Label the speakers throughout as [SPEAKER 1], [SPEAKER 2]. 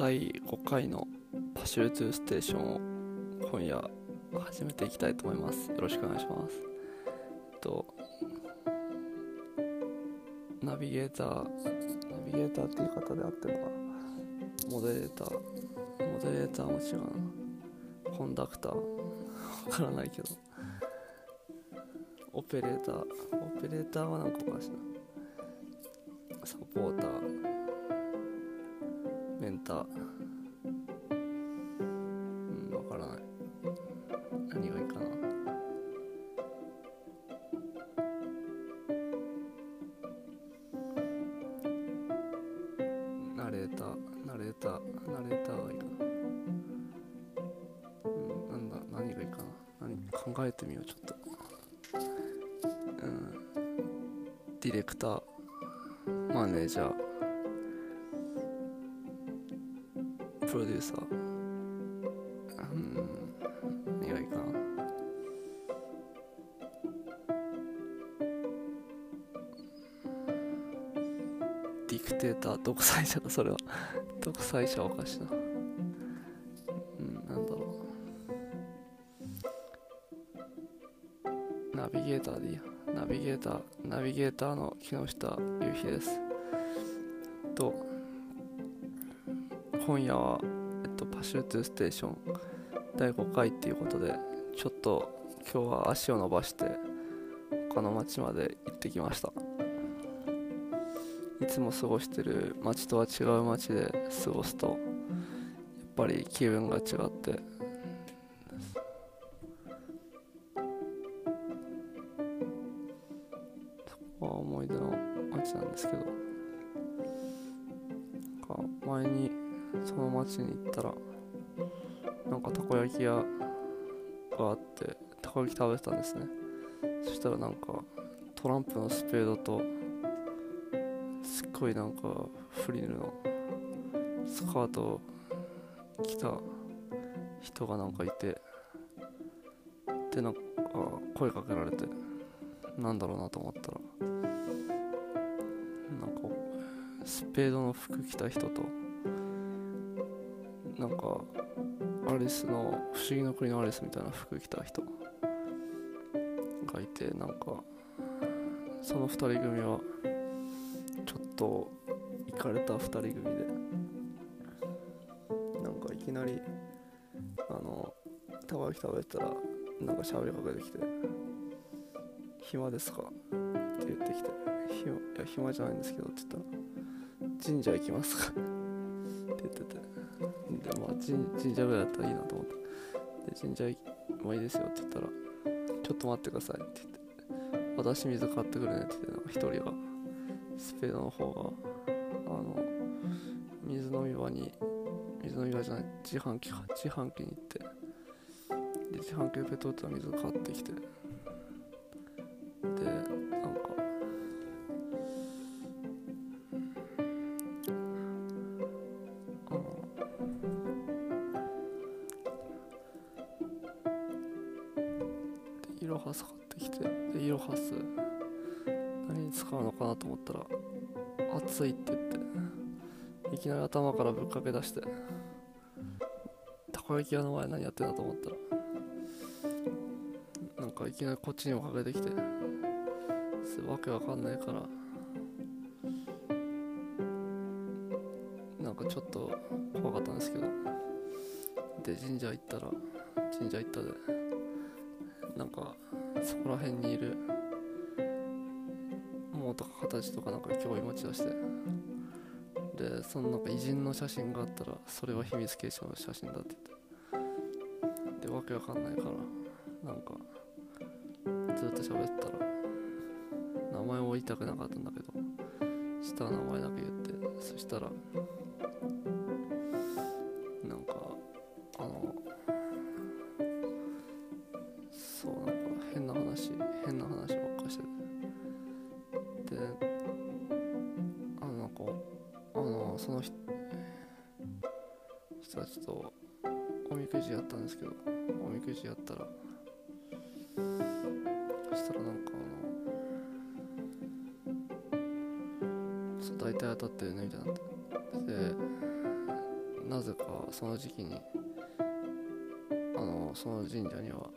[SPEAKER 1] 第5回のパシュルトゥーステーションを今夜始めていきたいと思います。よろしくお願いします。えっとナビゲーターナビゲーターって言い方であってるのかな。モデレーターモデレーターも違うな。コンダクター。わからないけど。オペレーターオペレーターはなんかおかしいな。サポーター。タうんわからない。何がいいかな。ナレーターナレーターナレーターがいいかな。うんなんだ何がいいかな。何考えてみようちょっと。うん。ディレクターマネージャー。プロデューサー。うん。何がいいか。なディクテーター独裁者だ？それは。独裁者はおかしいな。うんなんだろう。ナビゲーターでいいや。ナビゲーターナビゲーターの木下ゆうひです。と今夜は、えっと、パシュートゥーステーション第5回っていうことでちょっと今日は足を伸ばして他の町まで行ってきました。いつも過ごしてる町とは違う町で過ごすとやっぱり気分が違って。そこは思い出の町なんですけど。か前にその町に行ったらなんかたこ焼き屋があってたこ焼き食べてたんですね。そしたらなんかトランプのスペードとすっごいなんかフリルのスカートを着た人がなんかいてでなんか声かけられてなんだろうなと思ったらなんかスペードの服着た人とスの不思議の国のアリスみたいな服着た人がいてなんかその2人組はちょっとイかれた2人組でなんかいきなりあのたこ焼き食べてたらなんか喋りかけてきて「暇ですか?」って言ってきて「いや暇じゃないんですけど」って言ったら「神社行きますか?」って言っててでまあ神社ぐらいだったらいいなと思ってで神社もいいですよって言ったら「ちょっと待ってください」って言って「私水買ってくるね」って言って。なんか一人がスペードの方があの水飲み場に水飲み場じゃない自販機か。自販機に行ってで自販機でペットボトルの水買ってきて。で熱いって言っていきなり頭からぶっかけ出して。たこ焼き屋の前何やってんだと思ったら。なんかいきなりこっちにもかけてきて。わけわかんないから。なんかちょっと怖かったんですけど。で神社行ったら神社行ったで。なんかそこら辺にいるとか形とかなんか興味持ち出してでそのなんか偉人の写真があったらそれは秘密結社の写真だって言ってでわけわかんないからなんかずっと喋ったら名前を言いたくなかったんだけど下の名前だけ言ってそしたらその人人たちとおみくじやったんですけどおみくじやったらそしたらなんかあのそう大体当たってるねみたいなって。でなぜかその時期にあのその神社には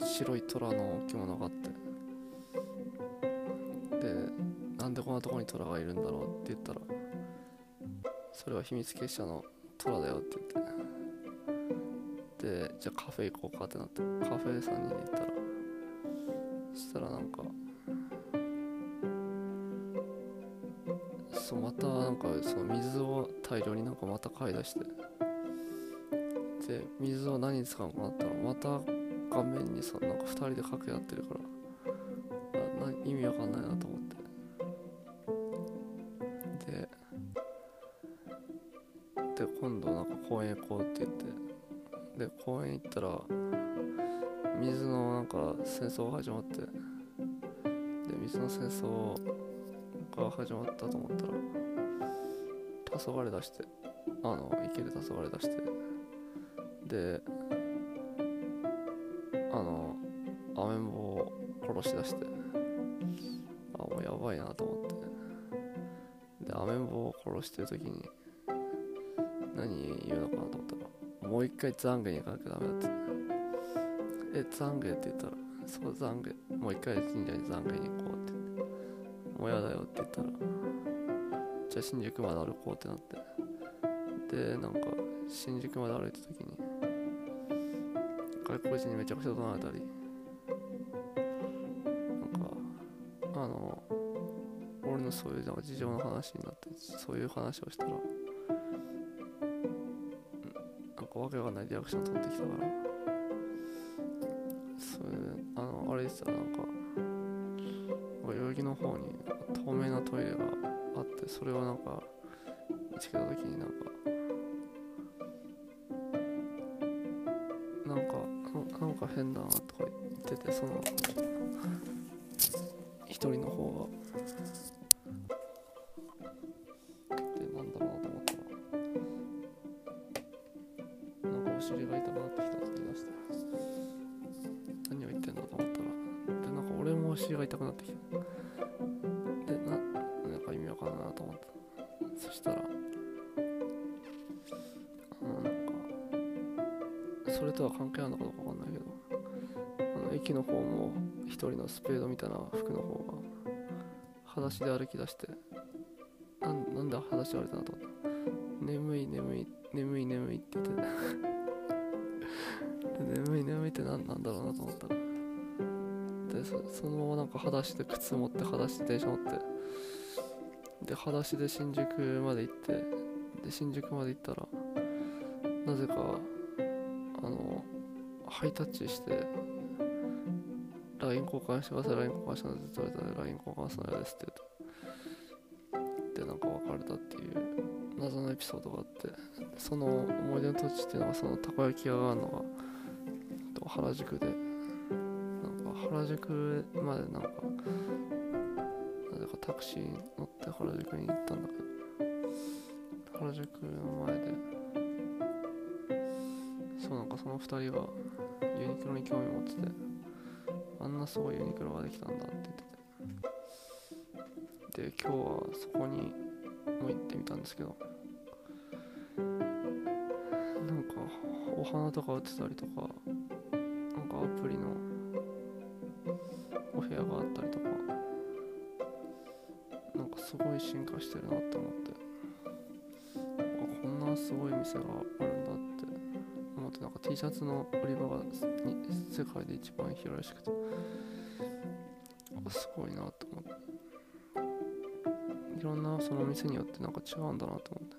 [SPEAKER 1] 白い虎の置物があって。でなんでこんなとこに虎がいるんだろうって言ったられは秘密結社の虎だよって言ってでじゃあカフェ行こうかってなってカフェさんに行ったらそしたらなんかそうまたなんかその水を大量になんかまた買い出してで水を何に使うのかなったらまた画面にさなんか2人で掛け合ってるから。な意味わかんないなと思って。公園行こうって言って。で公園行ったら水のなんか戦争が始まって。で水の戦争が始まったと思ったら黄昏出してあの池で黄昏出して。であのアメンボを殺し出して。あもうやばいなと思って。でアメンボを殺してる時に何言うのかなと思ったらもう一回懺悔に行かなきゃダメだって。え懺悔って言ったらそう懺悔もう一回神社に懺悔に行こうって。もうやだよって言ったらじゃあ新宿まで歩こうってなって。でなんか新宿まで歩いた時に外国人にめちゃくちゃ怒鳴られたり。なんかあの俺のそういうなんか事情の話になってそういう話をしたらかわけわかんないリアクション取ってきたから。それあのあれでしたらなんか代々木の方に透明なトイレがあってそれをなんか見つけた時になんかなんかなんか変だなとか言っててその一人の方が。でなんだろうなと思ったらなんかお尻が痛くなってきたって言い出して何を言ってんだと思ったらでなんか俺もお尻が痛くなってきた。でななんか意味わかんないなと思った。そしたらあのなんかそれとは関係あるのかどうかわかんないけどあの駅の方も一人のスペードみたいな服の方が裸足で歩き出してなんなんで裸足で歩いたなと思った。眠い眠い眠い眠いって言って。眠い眠いって何なんだろうなと思ったら。でそそのままなんか裸足で靴持って裸足で電車乗って。で裸足で新宿まで行ってで新宿まで行ったらなぜかあのハイタッチして LINE 交換してください LINE 交換してくださいって言われたら LINE 交換するのですって言うと。でなんか別れたっていう謎のエピソードがあって。その思い出の土地っていうのがそのたこ焼き屋があるのが原宿で。なんか原宿までなんかなぜかタクシー乗って原宿に行ったんだけど。原宿の前で。そうなんかその2人がユニクロに興味持ってて。あんなすごいユニクロができたんだって言ってて。で今日はそこにも行ってみたんですけど。なんかお花とか売ってたりとか。かアプリのお部屋があったりとかなんかすごい進化してるなって思ってあこんなすごい店があるんだって思ってなんか T シャツの売り場がに世界で一番広いらしくてすごいなと思って。いろんなその店によってなんか違うんだなと思って。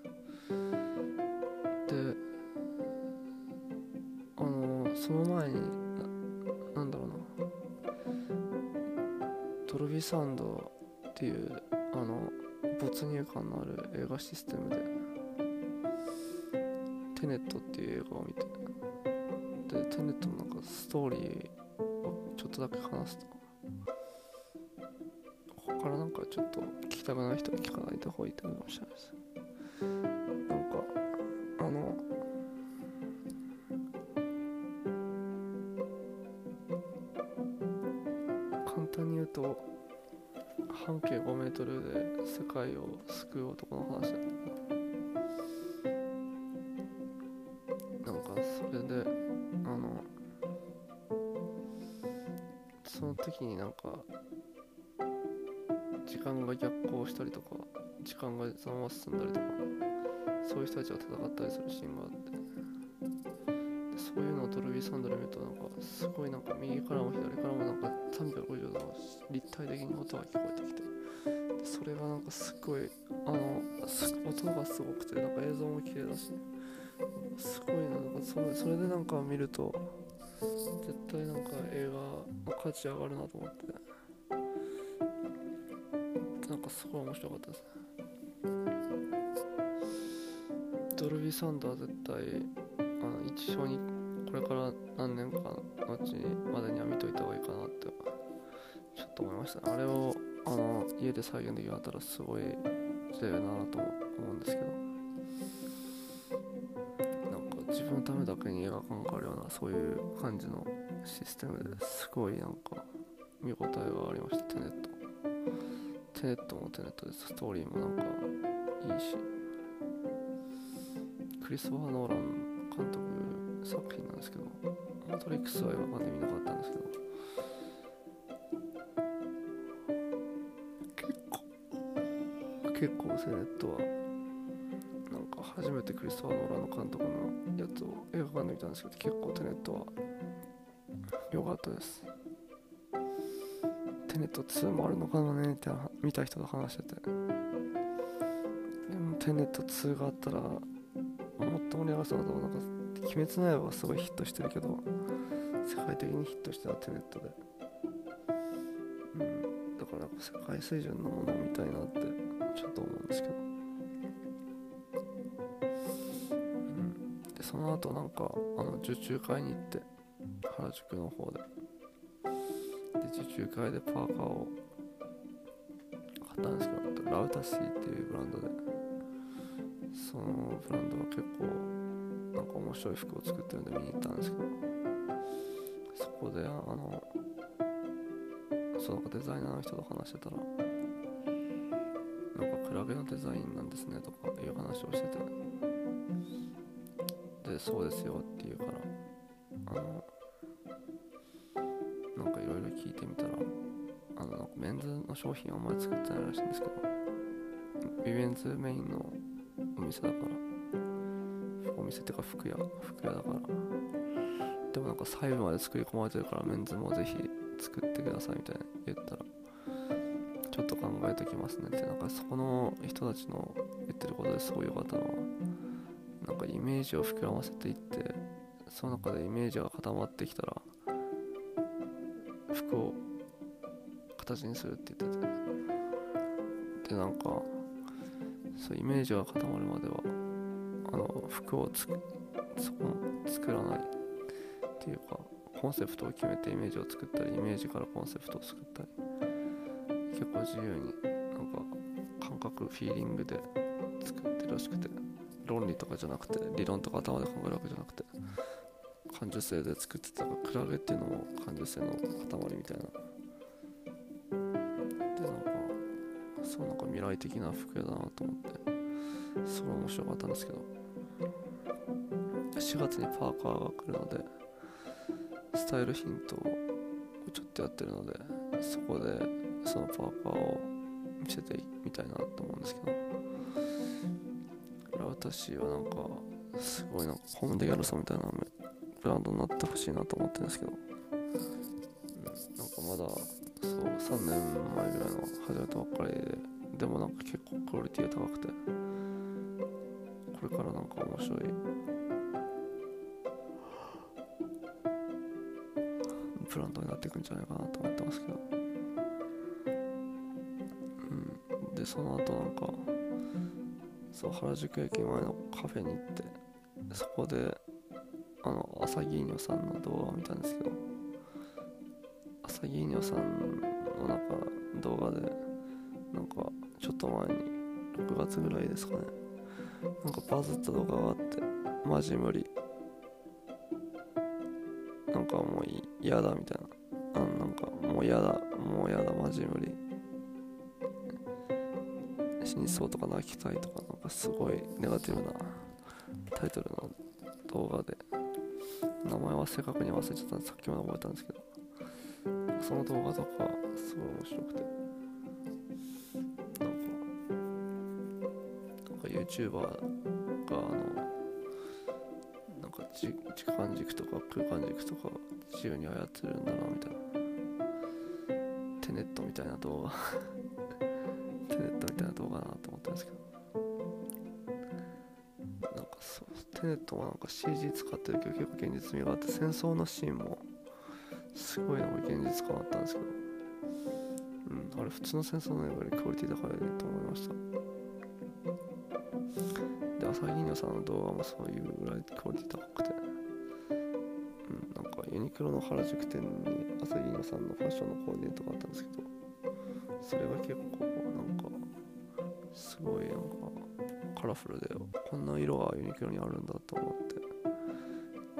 [SPEAKER 1] サンドっていうあの没入感のある映画システムでテネットっていう映画を見てでテネットのなんかストーリーをちょっとだけ話すとここからなんかちょっと聞きたくない人は聞かない方がいいと思いまし。た界を救う男の話だなんかそれであのその時になんか時間が逆行したりとか時間がざわま進んだりとかそういう人たちが戦ったりするシーンがあってそういうのをドルビーサンドで見るとなんかすごいなんか右からも左からもなんか360度立体的に音が聞こえてきてそれがなんかすごいあの音がすごくてなんか映像も綺麗だしすごいななんかそれそれでなんか見ると絶対なんか映画の価値上がるなと思って。なんかすごい面白かったです。ねドルビーサンダー絶対あの一緒にこれから何年かのうちまでには見といた方がいいかなってちょっと思いましたね。あれをあの家で再現できなかったらすごい強いなと思うんですけど。なんか自分のためだけに映画館があるようなそういう感じのシステムですごいなんか見応えがありましたテネット。テネットもテネットですストーリーもなんかいいし。クリストファー・ノーラン監督作品なんですけど。マトリックスは映画館で見なかったんですけど。結構テネットはなんか初めてクリストファー・ノーランの監督のやつを映画館で見たんですけど結構テネットは良かったです。テネット2もあるのかなねって見た人と話してて。でもテネット2があったらもっと盛り上がそうだと思うなんか鬼滅の刃はすごいヒットしてるけど世界的にヒットしてたテネットで。うん。だから世界水準のものを見たいなって。ちょっと思うんですけど。うん。でその後なんかあの受注会に行って原宿の方で。で受注会でパーカーを買ったんですけどラウタシーっていうブランドで。そのブランドは結構なんか面白い服を作ってるんで見に行ったんですけど。そこであのそのデザイナーの人と話してたらクラゲのデザインなんですねとかいう話をしてて。でそうですよって言うからあのなんかいろいろ聞いてみたらあのなんかメンズの商品あんまり作ってないらしいんですけどビメンズメインのお店だからお店ってか服屋服屋だから。でもなんか細部まで作り込まれてるからメンズもぜひ作ってくださいみたいな言ったらょっと考えときますね。ってなんかそこの人たちの言ってることですごい良かったのはなんかイメージを膨らませていってその中でイメージが固まってきたら服を形にするって言ってて。でなんかそうイメージが固まるまではあの服をつそこ作らないっていうかコンセプトを決めてイメージを作ったりイメージからコンセプトを作ったり。結構自由になんか感覚フィーリングで作ってるらしくて論理とかじゃなくて理論とか頭で考えるわけじゃなくて感受性で作ってたからクラゲっていうのも感受性の塊みたいな。でなんかそうなんか未来的な服屋だなと思ってすごい面白かったんですけど。4月にパーカーが来るのでスタイルヒントをちょっとやってるのでそこでそのパーカーを見せてみたいなと思うんですけど。私はなんかすごいなんかホームでギャルソンみたいなブランドになってほしいなと思ってるんですけど、うん、なんかまだそう3年前ぐらいの始めたばっかりででもなんか結構クオリティが高くて。これからなんか面白い。ブランドになっていくんじゃないかなと思ってますけど。でその後なんかそう原宿駅前のカフェに行ってそこであのアサギーニョさんの動画を見たんですけどアサギーニョさんのなんか動画でなんかちょっと前に6月ぐらいですかねなんかバズった動画があってマジ無理。なんかもう嫌だみたいな。あなんかもう嫌だもう嫌だマジ無理。そうとか泣きたいとかなんかすごいネガティブなタイトルの動画で名前は正確に忘れちゃったんでさっきまで覚えたんですけどその動画とかすごい面白くてなんかなんか YouTuber があのなんかじ時間軸とか空間軸とか自由に操るんだなみたいなテネットみたいな動画ネットみたいな動画だなと思ったんですけどなんかそうテネットもなんか CG 使ってるけど結構現実味があって戦争のシーンもすごいなんか現実感あったんですけどうんあれ普通の戦争の映画よりクオリティ高いと思いました。で朝日奈さんの動画もそういうぐらいクオリティ高くてうんなんかユニクロの原宿店に朝日奈さんのファッションのコーディネートがあったんですけどそれが結構ごいなんかカラフルでこんな色がユニクロにあるんだと思って。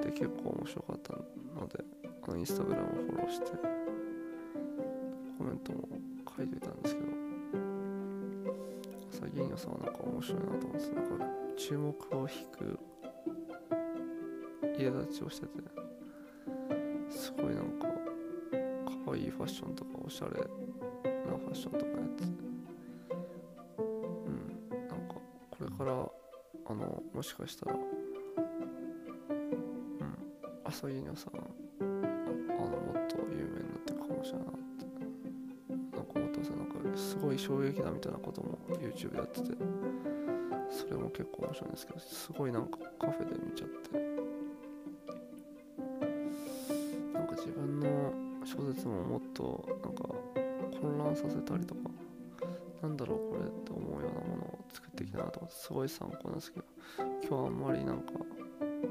[SPEAKER 1] で結構面白かったのであのインスタグラムをフォローしてコメントも書いていたんですけど朝銀魚さんはなんか面白いなと思ってなんか注目を引く家立ちをしててすごいなんか可愛いファッションとかおしゃれなファッションとかやってて。かこれからあのもしかしたらうん朝銀魚さあのもっと有名になっていくかもしれないなってなんか思ってます。なんかすごい衝撃だみたいなことも YouTube でやっててそれも結構面白いんですけどすごいなんかカフェで見ちゃってなんか自分の小説ももっとなんか混乱させたりとかなんだろうこれ。いきたいなと思ってすごい参考なんですけど今日はあんまりなんか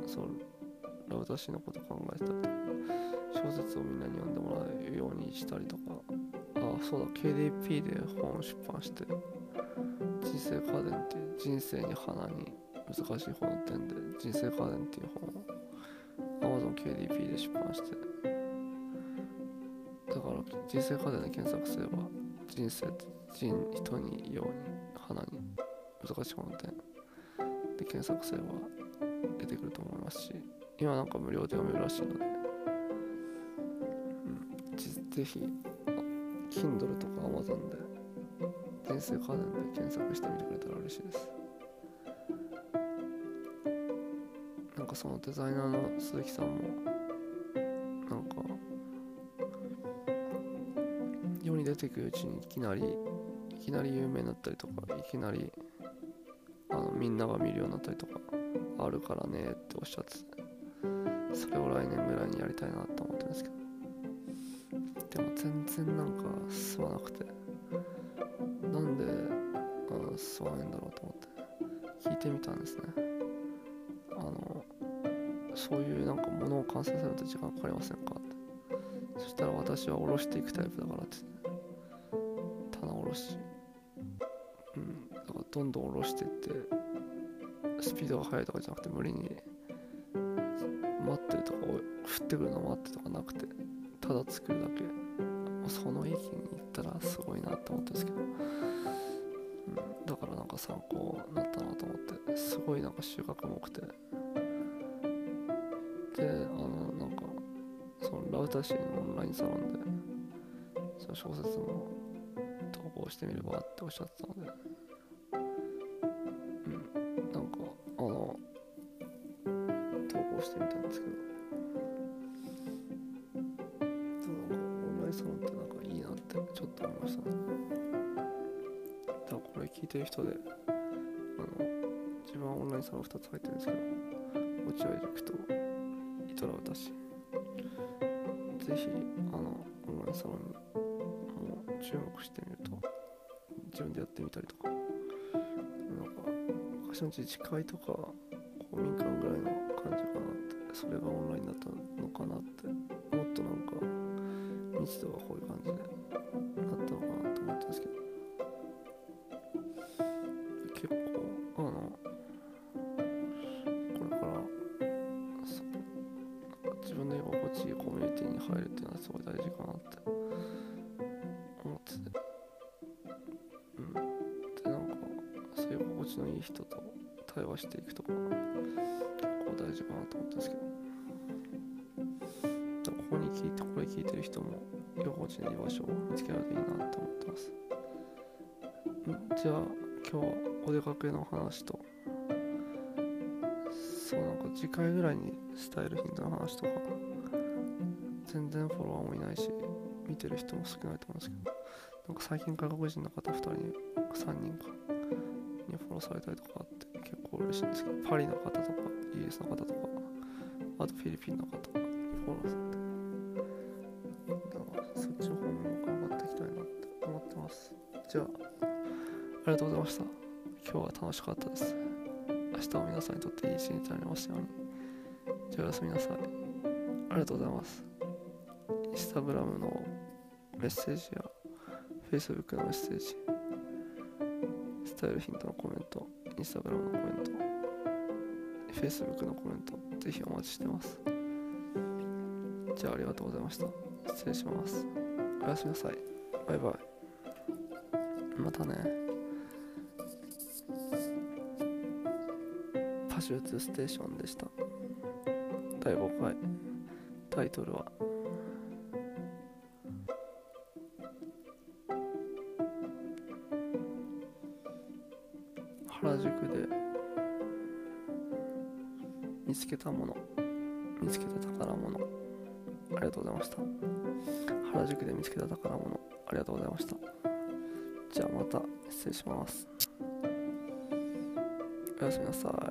[SPEAKER 1] そうラウタシのこと考えてたりとか小説をみんなに読んでもらえるようにしたりとかあそうだ KDP で本を出版して人生カーデンっていう人生に花に難しい本の点で人生カーデンっていう本を AmazonKDP で出版してだから人生カーデンで検索すれば人生人人にように難しい本の点で検索すれば出てくると思いますし今なんか無料で読めるらしいので、うん、ぜひ Kindle とか Amazon で人生カーデンで検索してみてくれたら嬉しいです。なんかそのデザイナーの鈴木さんもなんか世に出てくるうちにいきなりいきなり有名になったりとかいきなりみんなが見るようになったりとかあるからねっておっしゃってそれを来年ぐらいにやりたいなと思ってるんですけど。でも全然なんか進まなくてなんで、うん、進まないんだろうと思って。聞いてみたんですね。あのそういうなんか物を完成させると時間かかりませんかって。そしたら私は下ろしていくタイプだからって棚下ろし。どんどん下ろしていってスピードが速いとかじゃなくて無理に待ってるとか降ってくるの待ってとかなくてただ作るだけ。その域に行ったらすごいなって思ったんですけど、うん、だからなんか参考になったなと思ってすごいなんか収穫も多くて。であのなんかそのラウタシーのオンラインサロンでその小説も投稿してみればっておっしゃってたので。オンラインサロンってなん。かいいなってちょっと思いましたねだからこれ聞いてる人であの自分はオンラインサロン2つ入ってるん。ですけど落合塾とイトラウタシぜひあのオンラインサロンにも注目してみると自分でやってみたりとかなん。か昔の自治会とか公民館ぐらいの感じかなってそれがオンラインだったのかなってもっとなん。か密度がこういう感じでなったのかなと思ったんですけど。結構あのこれから自分の居心地いいコミュニティに入るっていうのはすごい大事かなって思ってて。うん。でなんかそういう心地のいい人と対話していくとか結構大事かなと思ったんですけど。聞いてこれ聞いてる人も居心地のいい場所を見つけられるといいなと思ってます。じゃあ今日はお出かけの話とそうなんか次回ぐらいにスタイルヒントの話とか全然フォロワーもいないし見てる人も少ないと思うんですけどなんか最近外国人の方2人に3人か。にフォローされたりとか。あって結構嬉しいんですけどパリの方とかイギリスの方とかあとフィリピンの方にフォローされてちの方面も頑張っていきたいなって思ってます。じゃあありがとうございました。今日は楽しかったです。明日は皆さんにとっていい一日になりますように。じゃあおやすみなさい。ありがとうございます。インスタグラムのメッセージや Facebook のメッセージスタイルヒントのコメントインスタグラムのコメント Facebook のコメントぜひお待ちしてます。じゃあありがとうございました。失礼します。おやすみなさい。バイバイ。またね。パシューツステーションでした。第5回。タイトルは。原宿で。見つけたもの。見つけた宝物。りがとうございました。原宿で見つけた宝物ありがとうございました。じゃあまた失礼します。おやすみなさい。